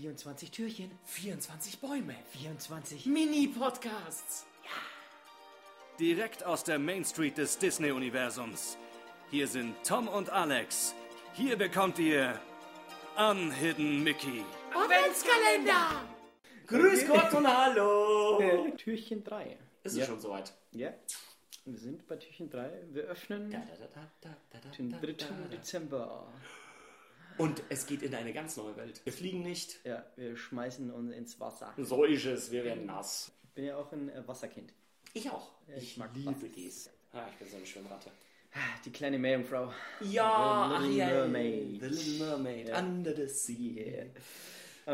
24 Türchen, 24 Bäume. 24 Mini-Podcasts. Direkt aus der Main Street des Disney-Universums. Hier sind Tom und Alex. Hier bekommt ihr Unhidden Mickey. Adventskalender. Grüß Gott und Hallo. Äh, Türchen 3. Ist es schon soweit? Ja, wir sind bei Türchen 3. Wir öffnen Da, da, da, da, da, da, den da, 3. da, da. Dezember. Und es geht in eine ganz neue Welt. Wir fliegen nicht. Ja, wir schmeißen uns ins Wasser. So ist es. Wir werden nass. Ich bin ja auch ein äh, Wasserkind. Ich auch. ich Ich mag liebe dies. Ah, ich bin so eine Schwimmratte. Die kleine Meerjungfrau. Ja, The Little ach ja. Mermaid. The Little Mermaid. Ja. Under the sea. Yeah.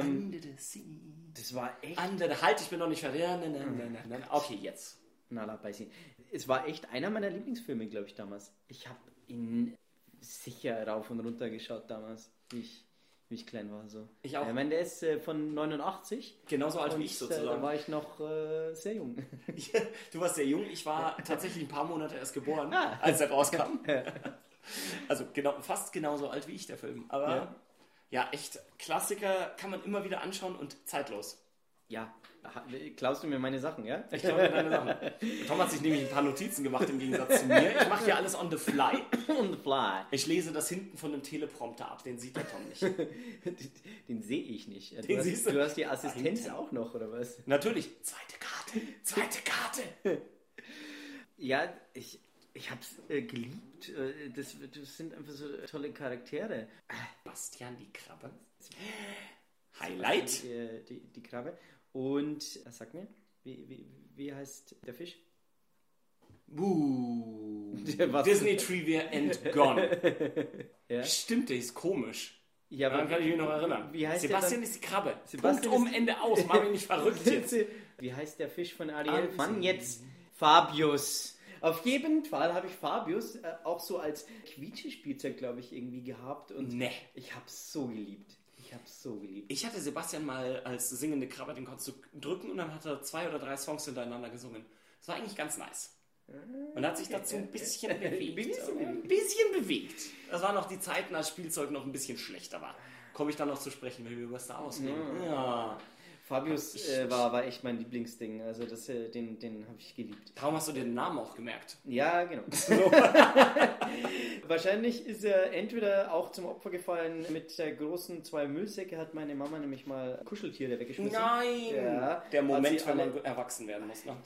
Under the sea. Das war echt. Under the... Halt, ich bin noch nicht fertig. Nein, nein, nein. Okay, jetzt. Nala Beißi. Es war echt einer meiner Lieblingsfilme, glaube ich, damals. Ich habe ihn sicher rauf und runter geschaut damals, wie ich, wie ich klein war. So. Ich auch. Ich meine, der ist äh, von 89. Genauso alt wie ich äh, Da sozusagen. war ich noch äh, sehr jung. Du warst sehr jung, ich war tatsächlich ein paar Monate erst geboren, Ah. als er rauskam. Also genau, fast genauso alt wie ich, der Film. Aber ja. Ja. echt, Klassiker kann man immer wieder anschauen und zeitlos. Ja, klaust du mir meine Sachen, ja? Ich glaube, deine Sachen. Tom hat sich nämlich ein paar Notizen gemacht im Gegensatz zu mir. Ich mache hier alles on the fly. On the fly. Ich lese das hinten von dem Teleprompter ab, den sieht der Tom nicht. Den sehe ich nicht. Du, Den hast, siehst du. du hast die Assistenz auch noch, oder was? Natürlich, zweite Karte, zweite Karte. Ja, ich, ich habe es äh, geliebt. Äh, das, das sind einfach so tolle Charaktere. Bastian die Krabbe. Highlight. Die, äh, die, die Krabbe. Und, äh, sag mir, wie, wie, wie heißt der Fisch? Buh. Disney Trivia and Gone. Ja. Stimmt, der ist komisch. Ja, Daran kann ich mich noch erinnern. Wie heißt der Sebastian ist die Krabbe. Sebastian Punkt um, Ende aus. Mach mich nicht verrückt jetzt. Wie heißt der Fisch von Ariel? Also. Mann, jetzt Fabius. Auf jeden Fall habe ich Fabius äh, auch so als Quietschespielzeug, glaube ich, irgendwie gehabt. Und Nee. ich habe es so geliebt. Ich habe es so geliebt. Ich hatte Sebastian mal als singende Krabbe, den konntest du drücken und dann hat er zwei oder drei Songs hintereinander gesungen. Das war eigentlich ganz nice. Und er hat sich dazu ein bisschen bewegt. ein bisschen bewegt. Das waren noch die Zeiten, als Spielzeug noch ein bisschen schlechter war. Komme ich dann noch zu sprechen, wenn wir über Star Wars reden. Ja. Fabius äh, war, war echt mein Lieblingsding. Also das, äh, den, den habe ich geliebt. Darum hast du den Namen auch gemerkt. Ja, genau. Wahrscheinlich ist er entweder auch zum Opfer gefallen mit der großen zwei Müllsäcke, hat meine Mama nämlich mal Kuscheltiere weggeschmissen. Nein! Ja, Der Moment, wenn man erwachsen werden muss. Ne?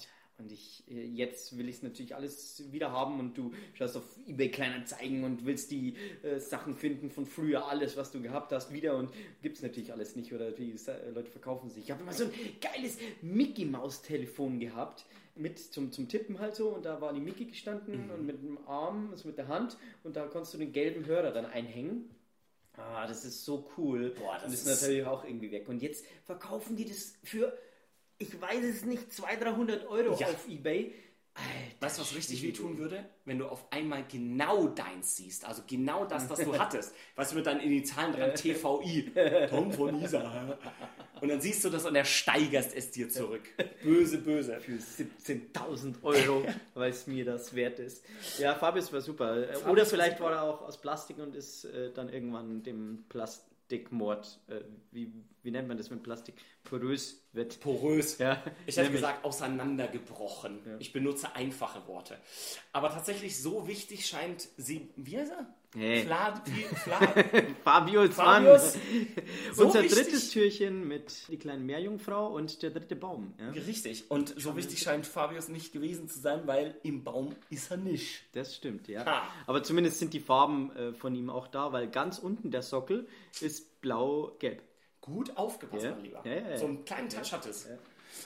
Und ich, äh, jetzt will ich es natürlich alles wieder haben und du schaust auf eBay Kleinanzeigen und willst die äh, Sachen finden von früher, alles, was du gehabt hast, wieder und gibt es natürlich alles nicht oder die Sa- Leute verkaufen sich. Ich habe immer so ein geiles Mickey Maus Telefon gehabt mit zum, zum Tippen halt so und da war die Mickey gestanden Mhm. und mit dem Arm, also mit der Hand und da konntest du den gelben Hörer dann einhängen. Ah, das ist so cool. Boah, das und das ist- natürlich auch irgendwie weg. Und jetzt verkaufen die das für, ich weiß es nicht, 200, 300 Euro Ja. auf Ebay. Alter, Weißt du, was richtig wehtun würde? Wenn du auf einmal genau deins siehst. Also genau das, was du hattest. Weißt du, mit deinen Initialen dran, TVI. Tom von Isa. Und dann siehst du das und er steigerst es dir zurück. Böse, böse. Für 17.000 Euro, weil es mir das wert ist. Ja, Fabius war super. Äh, Oder vielleicht war er auch aus Plastik und ist äh, dann irgendwann dem Plastikmord, äh, wie, wie nennt man das, wenn Plastik porös wird? Porös. Ja, Ich hätte gesagt, auseinandergebrochen. Ich benutze einfache Worte. Aber tatsächlich so wichtig scheint sie. Wie heißt er? Hey. Fla, Fla, Fabius, Mann. Fabius. So Unser wichtig. drittes Türchen mit die kleine Meerjungfrau und der dritte Baum. Ja? Richtig. Und so wichtig scheint Fabius nicht gewesen zu sein, weil im Baum ist er nicht. Das stimmt, ja. Ha. Aber zumindest sind die Farben äh, von ihm auch da, weil ganz unten der Sockel ist blau-gelb. Gut aufgepasst, Ja. mein Lieber. Ja, ja. So einen kleinen Touch hat es.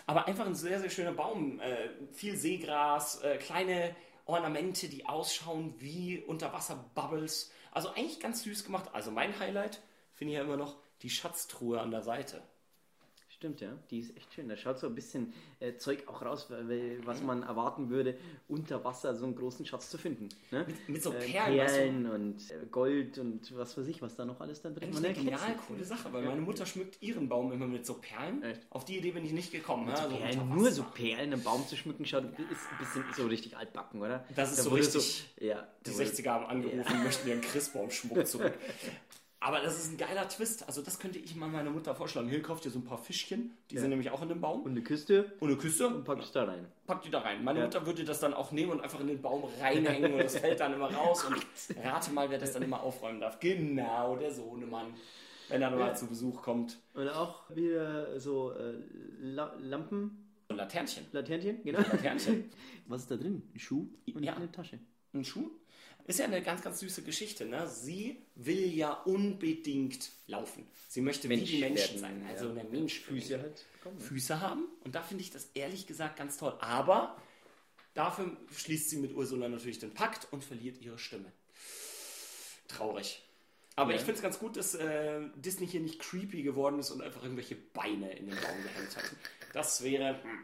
Aber einfach ein sehr, sehr schöner Baum. Äh, viel Seegras, äh, kleine Ornamente, die ausschauen wie Unterwasserbubbles. Also eigentlich ganz süß gemacht. Also mein Highlight finde ich ja immer noch die Schatztruhe an der Seite. Stimmt, ja. Die ist echt schön. Da schaut so ein bisschen äh, Zeug auch raus, was man erwarten würde, unter Wasser so einen großen Schatz zu finden. Ne? mit so Äh, Perlen? Perlen und äh, Gold und was weiß ich, was da noch alles dann drin Eigentlich Man eine erkennt's genial coole Sache, weil meine Mutter schmückt ihren Baum immer mit so Perlen. Echt? Auf die Idee bin ich nicht gekommen. ne? So Also Perlen, nur so Perlen im Baum zu schmücken, schaut, ist ein bisschen so richtig altbacken, oder? Das ist Da so richtig- ja, Die da wurde- 60er haben angerufen, möchten ihren Christbaumschmuck zurück. Aber das ist ein geiler Twist. Also das könnte ich mal meiner Mutter vorschlagen. Hier kauft ihr so ein paar Fischchen. Die Ja. sind nämlich auch in dem Baum. Und eine Küste Und eine Küste. und packst da rein. Packt die da rein. Meine Ja. Mutter würde das dann auch nehmen und einfach in den Baum reinhängen und das fällt dann immer raus. Und rate mal, wer das dann immer aufräumen darf. Genau, der Sohnemann. Wenn er mal Ja. zu Besuch kommt. Und auch wieder so äh, La Lampen, Und Laternchen. Laternchen, genau. Laternchen. Was ist da drin? Ein Schuh und Ja. eine Tasche. Ein Schuh? Ist ja eine ganz, ganz süße Geschichte. Ne? Sie will ja unbedingt laufen. Sie möchte Mensch wie die Menschen werden, sein. ja. Also eine Mensch. Füße halt bekommen. Füße haben. Und da finde ich das ehrlich gesagt ganz toll. Aber dafür schließt sie mit Ursula natürlich den Pakt und verliert ihre Stimme. Traurig. Aber Ja. ich finde es ganz gut, dass äh, Disney hier nicht creepy geworden ist und einfach irgendwelche Beine in den Baum gehängt hat. Das wäre. Hm.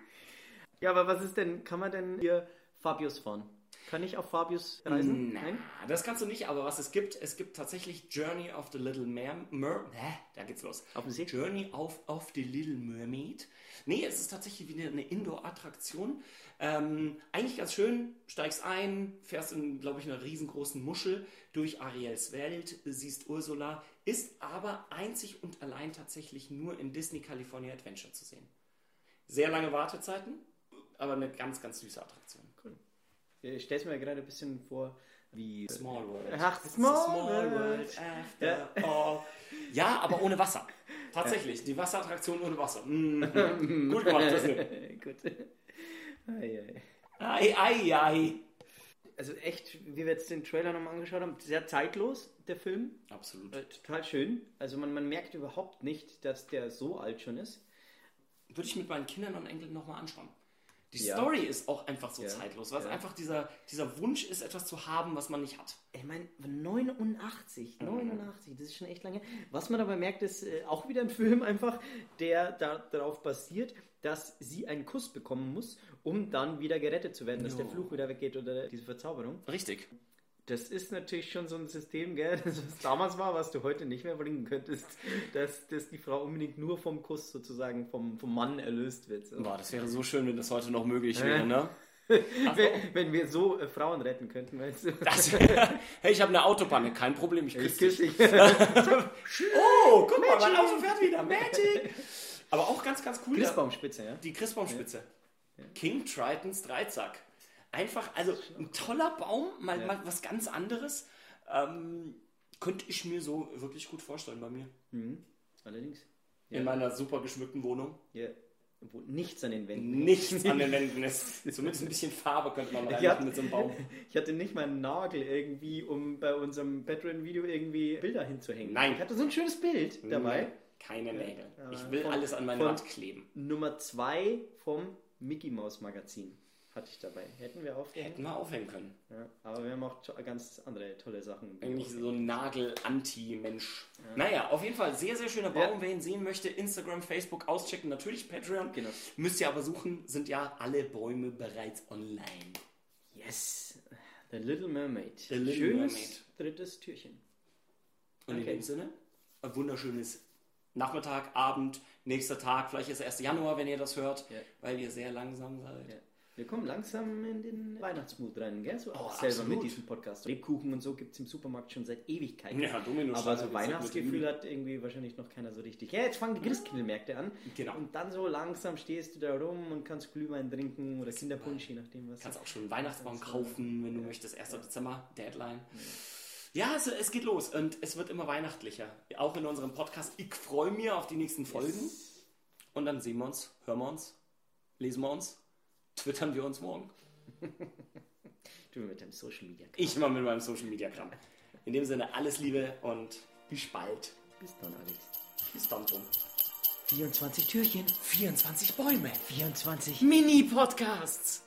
Ja, aber was ist denn, kann man denn hier Fabius fahren? Kann ich auf Fabius reisen? Na, das kannst du nicht, aber was es gibt, es gibt tatsächlich Journey of the Little Mer... Mer da geht's los. Auf dem See? Journey of, of the Little Mermaid. Nee, es ist tatsächlich wieder eine Indoor-Attraktion. Ähm, eigentlich ganz schön, steigst ein, fährst in, glaube ich, einer riesengroßen Muschel durch Ariels Welt, siehst Ursula, ist aber einzig und allein tatsächlich nur in Disney California Adventure zu sehen. Sehr lange Wartezeiten, aber eine ganz, ganz süße Attraktion. Ich stelle es mir gerade ein bisschen vor, wie. Small World. Ach, a Small World. after Ja. all. Ja, aber ohne Wasser. Tatsächlich, die Wasserattraktion ohne Wasser. Mm. Gut gemacht, Disney. Gut. Ei, ei. Ei, ei, ei. Also echt, wie wir jetzt den Trailer nochmal angeschaut haben, sehr zeitlos, der Film. Absolut. Äh, total schön. Also man, man merkt überhaupt nicht, dass der so alt schon ist. Würde ich mit meinen Kindern und Enkeln nochmal anschauen. Die Ja. Story ist auch einfach so Ja. zeitlos, weil es einfach dieser, dieser Wunsch ist, etwas zu haben, was man nicht hat. Ich meine, 89, 89, das ist schon echt lange. Was man dabei merkt, ist äh, auch wieder ein Film einfach, der da, darauf basiert, dass sie einen Kuss bekommen muss, um dann wieder gerettet zu werden, dass Jo. der Fluch wieder weggeht oder diese Verzauberung. Richtig. Das ist natürlich schon so ein System, gell, das was damals war, was du heute nicht mehr bringen könntest, dass, dass die Frau unbedingt nur vom Kuss sozusagen vom, vom Mann erlöst wird. So. Boah, das wäre so schön, wenn das heute noch möglich wäre, ne? Wenn, wenn wir so äh, Frauen retten könnten, weißt du. Das, hey, ich habe eine Autopanne, kein Problem, ich küsse küsse dich. Oh, guck mal, mein Auto fährt wieder. Magic. Aber auch ganz, ganz cool. Christbaumspitze, ja. Die Christbaumspitze. King Tritons Dreizack. Einfach, also ein toller Baum, mal, Ja. mal was ganz anderes. Ähm, könnte ich mir so wirklich gut vorstellen bei mir. Mhm. Allerdings. In meiner super geschmückten Wohnung. Ja. Wo nichts an den Wänden. Nichts an den Wänden ist. Zumindest ein bisschen Farbe könnte man reinmachen Ja. mit so einem Baum. Ich hatte nicht mal einen Nagel irgendwie, um bei unserem Patreon-Video irgendwie Bilder hinzuhängen. Nein. Ich hatte so ein schönes Bild dabei. Keine Nägel. Ja, Ich will von- alles an meine Wand kleben. Nummer zwei vom Mickey Mouse Magazin hatte ich dabei. Hätten wir aufgehängt. Hätten wir aufhängen können. Ja, aber wir haben auch ganz andere tolle Sachen. Eigentlich so ein Nagel-Anti-Mensch. Naja, auf jeden Fall sehr, sehr schöner Baum. Ja. Wer ihn sehen möchte, Instagram, Facebook auschecken. Natürlich Patreon. Genau. Müsst ihr aber suchen, sind ja alle Bäume bereits online. Yes. The Little Mermaid. The Little Schönes Mermaid. drittes Türchen. Und in Okay. dem Sinne, ein wunderschönes Nachmittag, Abend, nächster Tag, vielleicht ist der 1. Januar, wenn ihr das hört, Ja. weil ihr sehr langsam seid. Ja. Wir kommen langsam in den Weihnachtsmut rein, gell? So Oh, selber absolut. mit diesem Podcast. Lebkuchen und so gibt es im Supermarkt schon seit Ewigkeiten. Ja, Domino Aber so Weihnachtsgefühl hat irgendwie wahrscheinlich noch keiner so richtig. Ja, jetzt fangen die Christkindlmärkte an. Genau. Und dann so langsam stehst du da rum und kannst Glühwein trinken oder Kinderpunsch, je nachdem was. Du kannst auch schon einen Weihnachtsbaum kaufen, wenn du möchtest. 1. Dezember, Deadline. Ja, es, es geht los und es wird immer weihnachtlicher. Auch in unserem Podcast. Ich freue mich auf die nächsten Folgen. Und dann sehen wir uns, hören wir uns, lesen wir uns, twittern wir uns morgen. Du mit deinem Social Media. Ich mal mit meinem Social Media Kram. In dem Sinne alles Liebe und bis bald. Bis dann, Alex. Bis dann, Tom. 24 Türchen, 24 Bäume. 24 Mini-Podcasts.